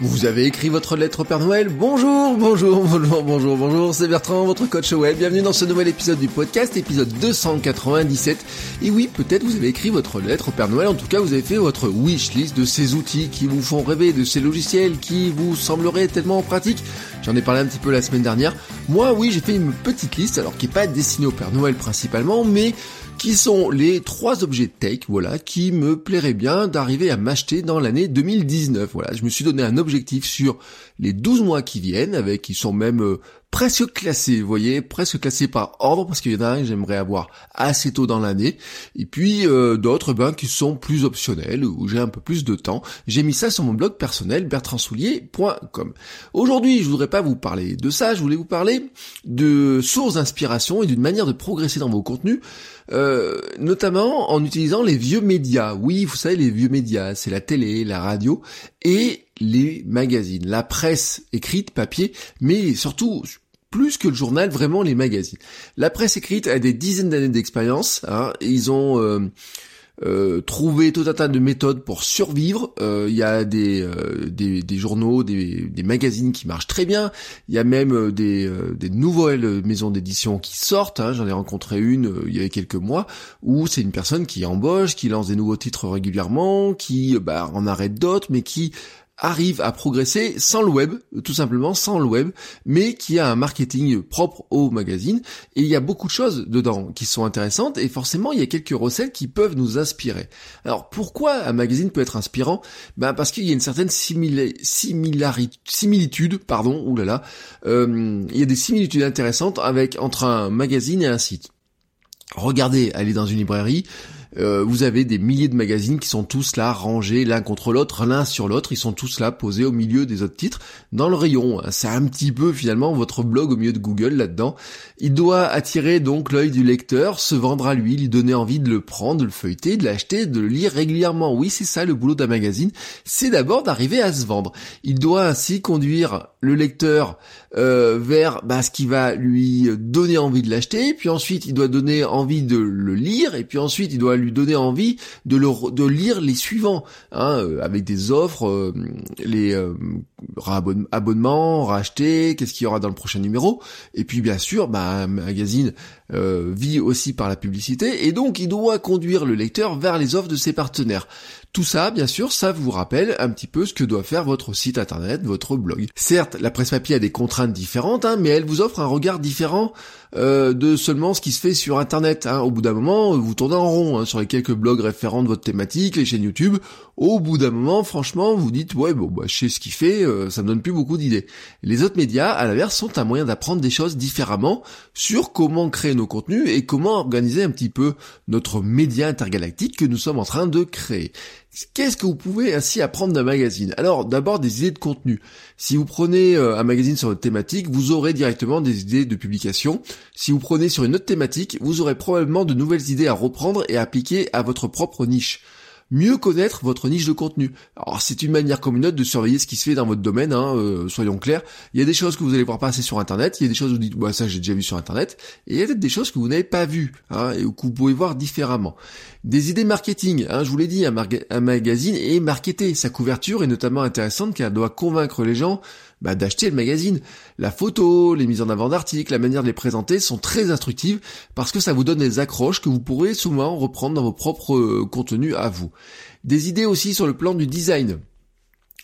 Vous avez écrit votre lettre au Père Noël Bonjour, bonjour, bonjour, bonjour, bonjour, c'est Bertrand, votre coach web. Bienvenue dans ce nouvel épisode du podcast, épisode 297. Et oui, peut-être vous avez écrit votre lettre au Père Noël, en tout cas vous avez fait votre wish list de ces outils qui vous font rêver, de ces logiciels qui vous sembleraient tellement pratiques. J'en ai parlé un petit peu la semaine dernière. Moi, oui, j'ai fait une petite liste, alors qui est pas destinée au Père Noël principalement, mais qui sont les trois objets tech, voilà, qui me plairaient bien d'arriver à m'acheter dans l'année 2019. Voilà, je me suis donné un objectif sur les 12 mois qui viennent, avec qui sont même euh, presque classés, vous voyez, presque classés par ordre, parce qu'il y en a un que j'aimerais avoir assez tôt dans l'année, et puis euh, d'autres ben, qui sont plus optionnels, où j'ai un peu plus de temps. J'ai mis ça sur mon blog personnel, bertrandsoulier.com. Aujourd'hui, je voudrais pas vous parler de ça, je voulais vous parler de sources d'inspiration et d'une manière de progresser dans vos contenus, euh, notamment en utilisant les vieux médias. Oui, vous savez, les vieux médias, c'est la télé, la radio, et les magazines, la presse écrite, papier, mais surtout plus que le journal, vraiment les magazines. La presse écrite a des dizaines d'années d'expérience. Hein, ils ont euh, euh, trouvé tout un tas de méthodes pour survivre. Euh, il y a des, des, journaux, des, magazines qui marchent très bien. Il y a même des, des nouvelles maisons d'édition qui sortent. Hein. J'en ai rencontré une il y a quelques mois où c'est une personne qui embauche, qui lance des nouveaux titres régulièrement, qui bah, en arrête d'autres, mais qui arrive à progresser sans le web, tout simplement sans le web, mais qui a un marketing propre au magazine. Et il y a beaucoup de choses dedans qui sont intéressantes et forcément il y a quelques recettes qui peuvent nous inspirer. Alors pourquoi un magazine peut être inspirant? Ben parce qu'il y a une certaine similitude, pardon, oulala, euh, il y a des similitudes intéressantes avec entre un magazine et un site. Regardez, allez dans une librairie, euh, vous avez des milliers de magazines qui sont tous là, rangés l'un contre l'autre, l'un sur l'autre, ils sont tous là, posés au milieu des autres titres, dans le rayon. C'est un petit peu finalement votre blog au milieu de Google là-dedans. Il doit attirer donc l'œil du lecteur, se vendre à lui, lui donner envie de le prendre, de le feuilleter, de l'acheter, de le lire régulièrement. Oui, c'est ça le boulot d'un magazine, c'est d'abord d'arriver à se vendre. Il doit ainsi conduire le lecteur euh, vers bah, ce qui va lui donner envie de l'acheter, puis ensuite il doit donner envie de le lire, et puis ensuite il doit donner envie de, le, de lire les suivants, hein, euh, avec des offres, euh, les abonnements, racheter, qu'est-ce qu'il y aura dans le prochain numéro, et puis bien sûr, bah, magazine vit aussi par la publicité, et donc il doit conduire le lecteur vers les offres de ses partenaires. Tout ça, bien sûr, ça vous rappelle un petit peu ce que doit faire votre site internet, votre blog. Certes, la presse papier a des contraintes différentes, hein, mais elle vous offre un regard différent euh, de seulement ce qui se fait sur internet. Hein. Au bout d'un moment, vous tournez en rond hein, sur les quelques blogs référents de votre thématique, les chaînes YouTube. Au bout d'un moment, franchement, vous dites ouais bon bah je sais ce qu'il fait, euh, ça me donne plus beaucoup d'idées. Les autres médias, à l'inverse, sont un moyen d'apprendre des choses différemment sur comment créer nos contenus et comment organiser un petit peu notre média intergalactique que nous sommes en train de créer. Qu'est-ce que vous pouvez ainsi apprendre d'un magazine? Alors d'abord des idées de contenu. Si vous prenez euh, un magazine sur votre thématique, vous aurez directement des idées de publication. Si vous prenez sur une autre thématique, vous aurez probablement de nouvelles idées à reprendre et appliquer à votre propre niche mieux connaître votre niche de contenu. Alors c'est une manière comme une autre de surveiller ce qui se fait dans votre domaine, hein, euh, soyons clairs. Il y a des choses que vous allez voir passer sur internet, il y a des choses où vous dites bah ça j'ai déjà vu sur internet, et il y a peut-être des choses que vous n'avez pas vues, hein, et que vous pouvez voir différemment. Des idées marketing, hein, je vous l'ai dit, un, un magazine est marketé, sa couverture est notamment intéressante car elle doit convaincre les gens bah, d'acheter le magazine. La photo, les mises en avant d'articles, la manière de les présenter sont très instructives parce que ça vous donne des accroches que vous pourrez souvent reprendre dans vos propres euh, contenus à vous. Des idées aussi sur le plan du design.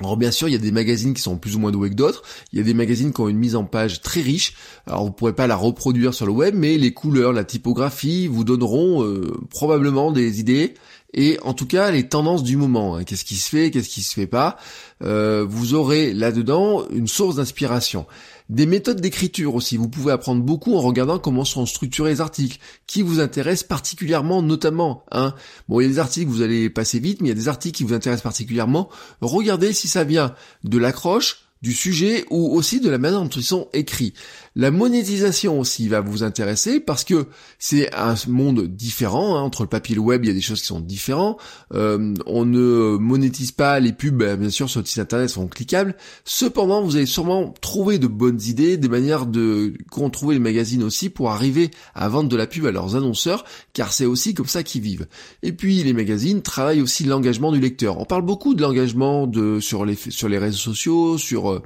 Alors bien sûr, il y a des magazines qui sont plus ou moins doués que d'autres. Il y a des magazines qui ont une mise en page très riche. Alors vous pourrez pas la reproduire sur le web, mais les couleurs, la typographie vous donneront euh, probablement des idées et en tout cas les tendances du moment. Hein. Qu'est-ce qui se fait, qu'est-ce qui se fait pas. Euh, vous aurez là-dedans une source d'inspiration. Des méthodes d'écriture aussi. Vous pouvez apprendre beaucoup en regardant comment sont structurés les articles, qui vous intéressent particulièrement, notamment. Hein. Bon, il y a des articles vous allez passer vite, mais il y a des articles qui vous intéressent particulièrement. Regardez si ça vient de l'accroche, du sujet ou aussi de la manière dont ils sont écrits. La monétisation aussi va vous intéresser parce que c'est un monde différent. Hein. Entre le papier et le web, il y a des choses qui sont différentes. Euh, on ne monétise pas les pubs, bah, bien sûr, sur le site internet sont cliquables. Cependant, vous allez sûrement trouver de bonnes idées, des manières de trouver les magazines aussi pour arriver à vendre de la pub à leurs annonceurs, car c'est aussi comme ça qu'ils vivent. Et puis, les magazines travaillent aussi l'engagement du lecteur. On parle beaucoup de l'engagement sur les sur les réseaux sociaux, sur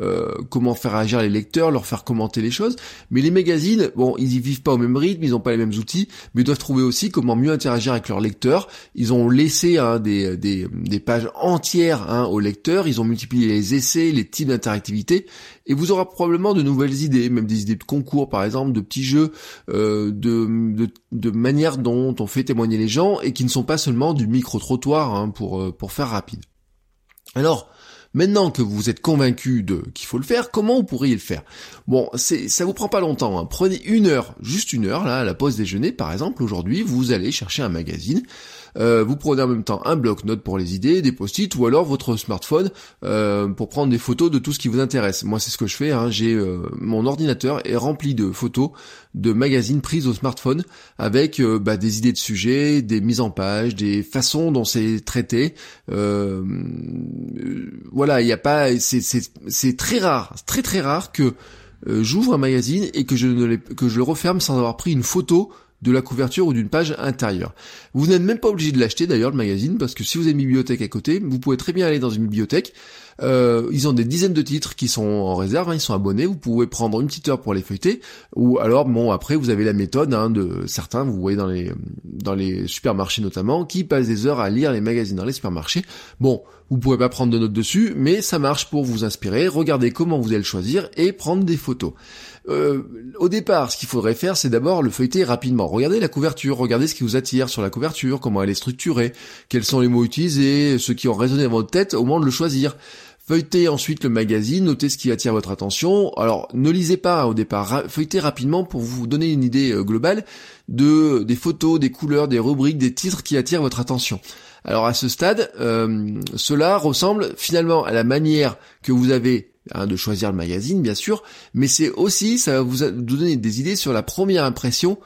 euh, comment faire agir les lecteurs, leur faire commenter les choses. Mais les magazines, bon, ils y vivent pas au même rythme, ils n'ont pas les mêmes outils, mais ils doivent trouver aussi comment mieux interagir avec leurs lecteurs. Ils ont laissé hein, des, des, pages entières hein, aux lecteurs, ils ont multiplié les essais, les types d'interactivité, et vous aurez probablement de nouvelles idées, même des idées de concours par exemple, de petits jeux, euh, de, de, de manière dont on fait témoigner les gens, et qui ne sont pas seulement du micro-trottoir hein, pour, euh, pour faire rapide. Alors, Maintenant que vous êtes convaincu de qu'il faut le faire, comment vous pourriez le faire? Bon, c'est ça vous prend pas longtemps. Hein. Prenez une heure, juste une heure là, à la pause déjeuner par exemple. Aujourd'hui, vous allez chercher un magazine euh, vous prenez en même temps un bloc-notes pour les idées, des post-it ou alors votre smartphone euh, pour prendre des photos de tout ce qui vous intéresse. Moi, c'est ce que je fais. Hein. J'ai euh, mon ordinateur est rempli de photos de magazines prises au smartphone avec bah, des idées de sujets, des mises en page, des façons dont c'est traité. voilà, il n'y a pas, c'est très rare, très très rare que j'ouvre un magazine et que je que je le referme sans avoir pris une photo de la couverture ou d'une page intérieure. Vous n'êtes même pas obligé de l'acheter d'ailleurs le magazine parce que si vous avez une bibliothèque à côté, vous pouvez très bien aller dans une bibliothèque. Euh, ils ont des dizaines de titres qui sont en réserve, hein, ils sont abonnés. Vous pouvez prendre une petite heure pour les feuilleter. Ou alors bon après vous avez la méthode hein, de certains, vous voyez dans les dans les supermarchés notamment, qui passent des heures à lire les magazines dans les supermarchés. Bon, vous pouvez pas prendre de notes dessus, mais ça marche pour vous inspirer. Regardez comment vous allez le choisir et prendre des photos. Euh, au départ, ce qu'il faudrait faire, c'est d'abord le feuilleter rapidement. Regardez la couverture, regardez ce qui vous attire sur la couverture, comment elle est structurée, quels sont les mots utilisés, ceux qui ont résonné dans votre tête au moment de le choisir. Feuilletez ensuite le magazine, notez ce qui attire votre attention. Alors, ne lisez pas au départ, feuilletez rapidement pour vous donner une idée euh, globale de des photos, des couleurs, des rubriques, des titres qui attirent votre attention. Alors à ce stade, euh, cela ressemble finalement à la manière que vous avez Hein, de choisir le magazine bien sûr, mais c'est aussi, ça va vous donner des idées sur la première impression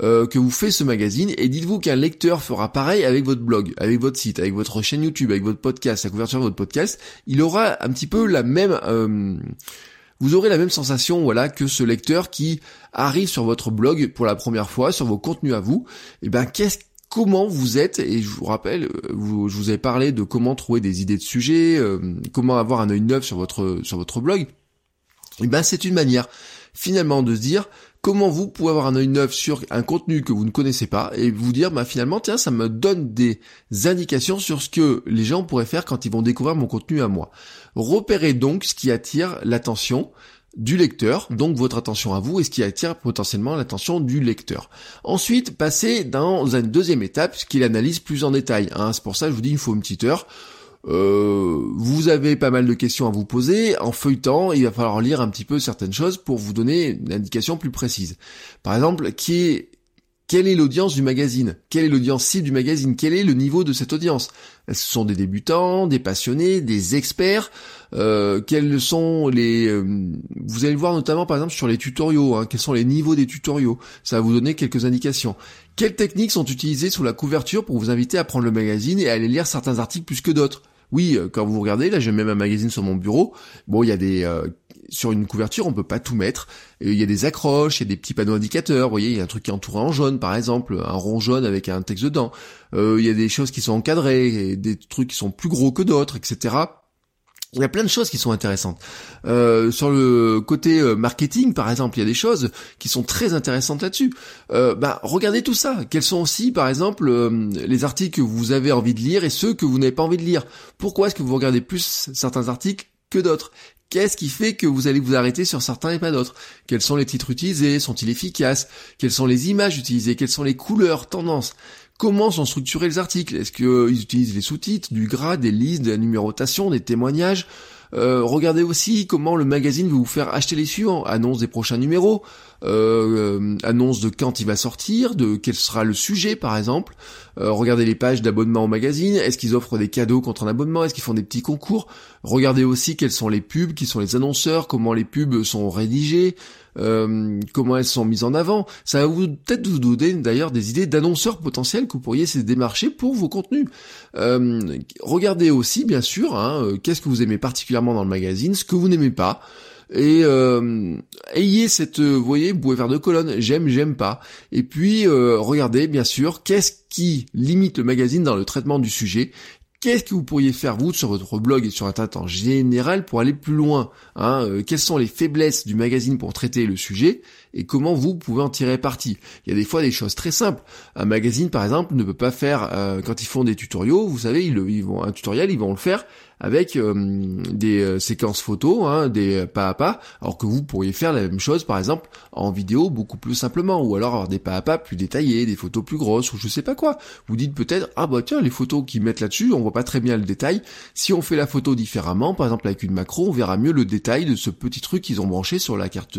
euh, que vous fait ce magazine, et dites-vous qu'un lecteur fera pareil avec votre blog, avec votre site, avec votre chaîne YouTube, avec votre podcast, la couverture de votre podcast, il aura un petit peu la même... Euh, vous aurez la même sensation, voilà, que ce lecteur qui arrive sur votre blog pour la première fois, sur vos contenus à vous. Et eh ben, qu'est-ce comment vous êtes, et je vous rappelle, euh, je vous ai parlé de comment trouver des idées de sujets, euh, comment avoir un œil neuf sur votre, sur votre blog, et eh ben c'est une manière finalement de se dire comment vous pouvez avoir un œil neuf sur un contenu que vous ne connaissez pas et vous dire bah finalement tiens ça me donne des indications sur ce que les gens pourraient faire quand ils vont découvrir mon contenu à moi. Repérez donc ce qui attire l'attention, du lecteur, donc votre attention à vous, et ce qui attire potentiellement l'attention du lecteur. Ensuite, passez dans une deuxième étape, ce qui l'analyse plus en détail. Hein. C'est pour ça que je vous dis, il faut une petite heure. Euh, vous avez pas mal de questions à vous poser. En feuilletant, il va falloir lire un petit peu certaines choses pour vous donner une indication plus précise. Par exemple, qui est quelle est l'audience du magazine? Quelle est l'audience cible du magazine? Quel est le niveau de cette audience? Ce sont des débutants, des passionnés, des experts? Euh, Quels sont les euh, Vous allez le voir notamment par exemple sur les tutoriaux. Hein, quels sont les niveaux des tutoriaux? Ça va vous donner quelques indications. Quelles techniques sont utilisées sous la couverture pour vous inviter à prendre le magazine et à aller lire certains articles plus que d'autres? Oui, euh, quand vous regardez, là j'ai même un magazine sur mon bureau. Bon, il y a des sur une couverture, on peut pas tout mettre. Il y a des accroches, il y a des petits panneaux indicateurs. Vous voyez, il y a un truc qui est entouré en jaune, par exemple, un rond jaune avec un texte dedans. Euh, il y a des choses qui sont encadrées, des trucs qui sont plus gros que d'autres, etc. Il y a plein de choses qui sont intéressantes. Euh, sur le côté euh, marketing, par exemple, il y a des choses qui sont très intéressantes là-dessus. bah, regardez tout ça. Quels sont aussi, par exemple, les articles que vous avez envie de lire et ceux que vous n'avez pas envie de lire? Pourquoi est-ce que vous regardez plus certains articles d'autres. Qu'est-ce qui fait que vous allez vous arrêter sur certains et pas d'autres? Quels sont les titres utilisés? Sont-ils efficaces? Quelles sont les images utilisées? Quelles sont les couleurs, tendances? Comment sont structurés les articles? Est-ce qu'ils utilisent les sous-titres, du gras, des listes, de la numérotation, des témoignages? Regardez aussi comment le magazine va vous faire acheter les suivants, annonce des prochains numéros, euh, annonce de quand il va sortir, de quel sera le sujet par exemple. Euh, regardez les pages d'abonnement au magazine. Est-ce qu'ils offrent des cadeaux contre un abonnement? Est-ce qu'ils font des petits concours? Regardez aussi quels sont les pubs, qui sont les annonceurs, comment les pubs sont rédigées, euh, comment elles sont mises en avant. Ça va vous peut-être vous donner d'ailleurs des idées d'annonceurs potentiels que vous pourriez démarcher pour vos contenus. Euh, regardez aussi bien sûr hein, qu'est-ce que vous aimez particulièrement dans le magazine, ce que vous n'aimez pas et euh, ayez cette, vous voyez, vous pouvez faire deux colonnes, j'aime, j'aime pas. Et puis euh, regardez bien sûr qu'est-ce qui limite le magazine dans le traitement du sujet? Qu'est-ce que vous pourriez faire vous sur votre blog et sur Internet en général pour aller plus loin hein? Euh, Quelles sont les faiblesses du magazine pour traiter le sujet et comment vous pouvez en tirer parti? Il y a des fois des choses très simples. Un magazine par exemple ne peut pas faire quand ils font des tutoriaux, vous savez, ils vont un tutoriel, ils vont le faire avec euh, des euh, séquences photos, hein, des pas à pas, alors que vous pourriez faire la même chose par exemple en vidéo beaucoup plus simplement, ou alors avoir des pas à pas plus détaillés, des photos plus grosses, ou je sais pas quoi. Vous dites peut-être, ah bah tiens, les photos qu'ils mettent là-dessus, on voit pas très bien le détail. Si on fait la photo différemment, par exemple avec une macro, on verra mieux le détail de ce petit truc qu'ils ont branché sur la carte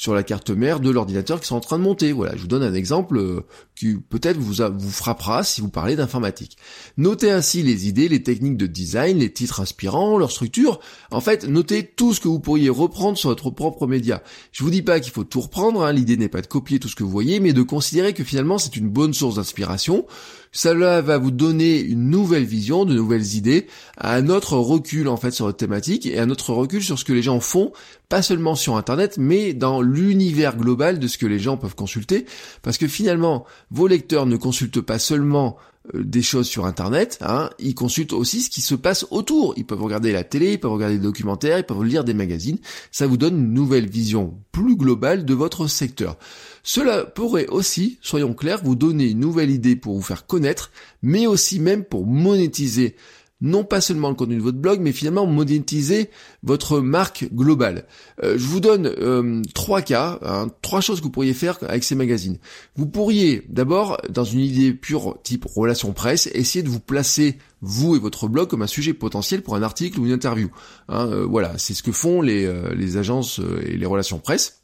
sur la carte mère de l'ordinateur qui sont en train de monter. Voilà, je vous donne un exemple euh, qui peut-être vous, vous frappera si vous parlez d'informatique. Notez ainsi les idées, les techniques de design, les titres inspirants, leur structure. En fait, notez tout ce que vous pourriez reprendre sur votre propre média. Je vous dis pas qu'il faut tout reprendre, hein. l'idée n'est pas de copier tout ce que vous voyez, mais de considérer que finalement c'est une bonne source d'inspiration. Cela va vous donner une nouvelle vision, de nouvelles idées, un autre recul en fait sur votre thématique et un autre recul sur ce que les gens font, pas seulement sur internet, mais dans l'univers global de ce que les gens peuvent consulter. Parce que finalement, vos lecteurs ne consultent pas seulement des choses sur internet, hein, ils consultent aussi ce qui se passe autour. Ils peuvent regarder la télé, ils peuvent regarder des documentaires, ils peuvent lire des magazines. Ça vous donne une nouvelle vision plus globale de votre secteur. Cela pourrait aussi, soyons clairs, vous donner une nouvelle idée pour vous faire connaître, mais aussi même pour monétiser non pas seulement le contenu de votre blog, mais finalement monétiser votre marque globale. Euh, je vous donne euh, trois cas, hein, trois choses que vous pourriez faire avec ces magazines. Vous pourriez d'abord, dans une idée pure type relation presse, essayer de vous placer vous et votre blog comme un sujet potentiel pour un article ou une interview. Hein, euh, voilà, c'est ce que font les, les agences et les relations presse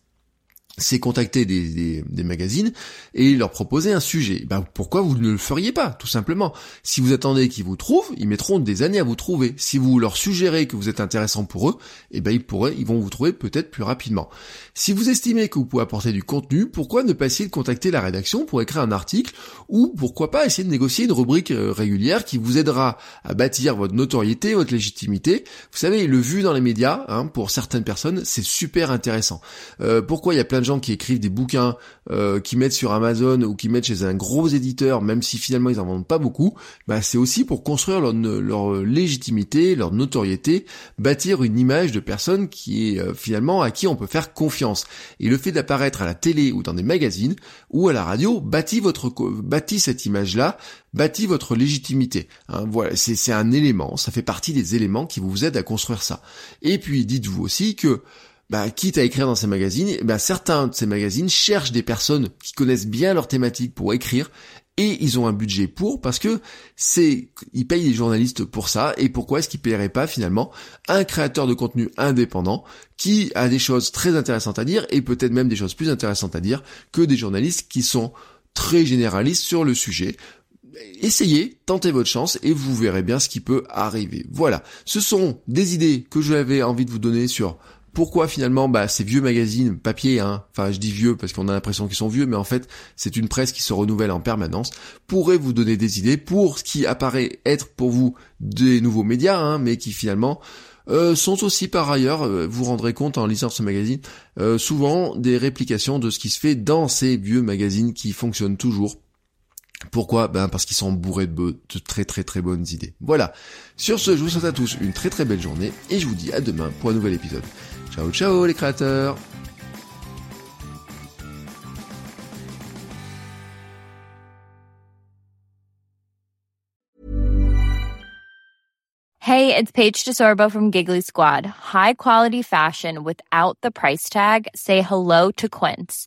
c'est contacter des, des, magazines et leur proposer un sujet. Ben, pourquoi vous ne le feriez pas, tout simplement? Si vous attendez qu'ils vous trouvent, ils mettront des années à vous trouver. Si vous leur suggérez que vous êtes intéressant pour eux, eh ben ils pourraient, ils vont vous trouver peut-être plus rapidement. Si vous estimez que vous pouvez apporter du contenu, pourquoi ne pas essayer de contacter la rédaction pour écrire un article ou pourquoi pas essayer de négocier une rubrique euh, régulière qui vous aidera à bâtir votre notoriété, votre légitimité. Vous savez, le vu dans les médias, hein, pour certaines personnes, c'est super intéressant. Euh, pourquoi il y a plein gens qui écrivent des bouquins, euh, qui mettent sur Amazon ou qui mettent chez un gros éditeur, même si finalement ils en vendent pas beaucoup, bah c'est aussi pour construire leur, leur, légitimité, leur notoriété, bâtir une image de personne qui est euh, finalement à qui on peut faire confiance. Et le fait d'apparaître à la télé ou dans des magazines ou à la radio bâtit votre bâtit cette image-là, bâtit votre légitimité. Hein, voilà, c'est un élément, ça fait partie des éléments qui vous aident à construire ça. Et puis dites-vous aussi que bah, quitte à écrire dans ces magazines, bah, certains de ces magazines cherchent des personnes qui connaissent bien leur thématique pour écrire et ils ont un budget pour parce que c'est ils payent des journalistes pour ça et pourquoi est-ce qu'ils paieraient pas finalement un créateur de contenu indépendant qui a des choses très intéressantes à dire et peut-être même des choses plus intéressantes à dire que des journalistes qui sont très généralistes sur le sujet essayez, tentez votre chance et vous verrez bien ce qui peut arriver. Voilà, ce sont des idées que j'avais envie de vous donner sur pourquoi finalement bah, ces vieux magazines papier, hein, enfin je dis vieux parce qu'on a l'impression qu'ils sont vieux, mais en fait c'est une presse qui se renouvelle en permanence, pourrait vous donner des idées pour ce qui apparaît être pour vous des nouveaux médias, hein, mais qui finalement euh, sont aussi par ailleurs, euh, vous rendrez compte en lisant ce magazine, euh, souvent des réplications de ce qui se fait dans ces vieux magazines qui fonctionnent toujours pourquoi? Ben parce qu'ils sont bourrés de, de, très très très bonnes idées. Voilà. Sur ce, je vous souhaite à tous une très très belle journée et je vous dis à demain pour un nouvel épisode. Ciao ciao les créateurs Hey, it's Paige DeSorbo from Giggly Squad. High quality fashion without the price tag. Say hello to Quince.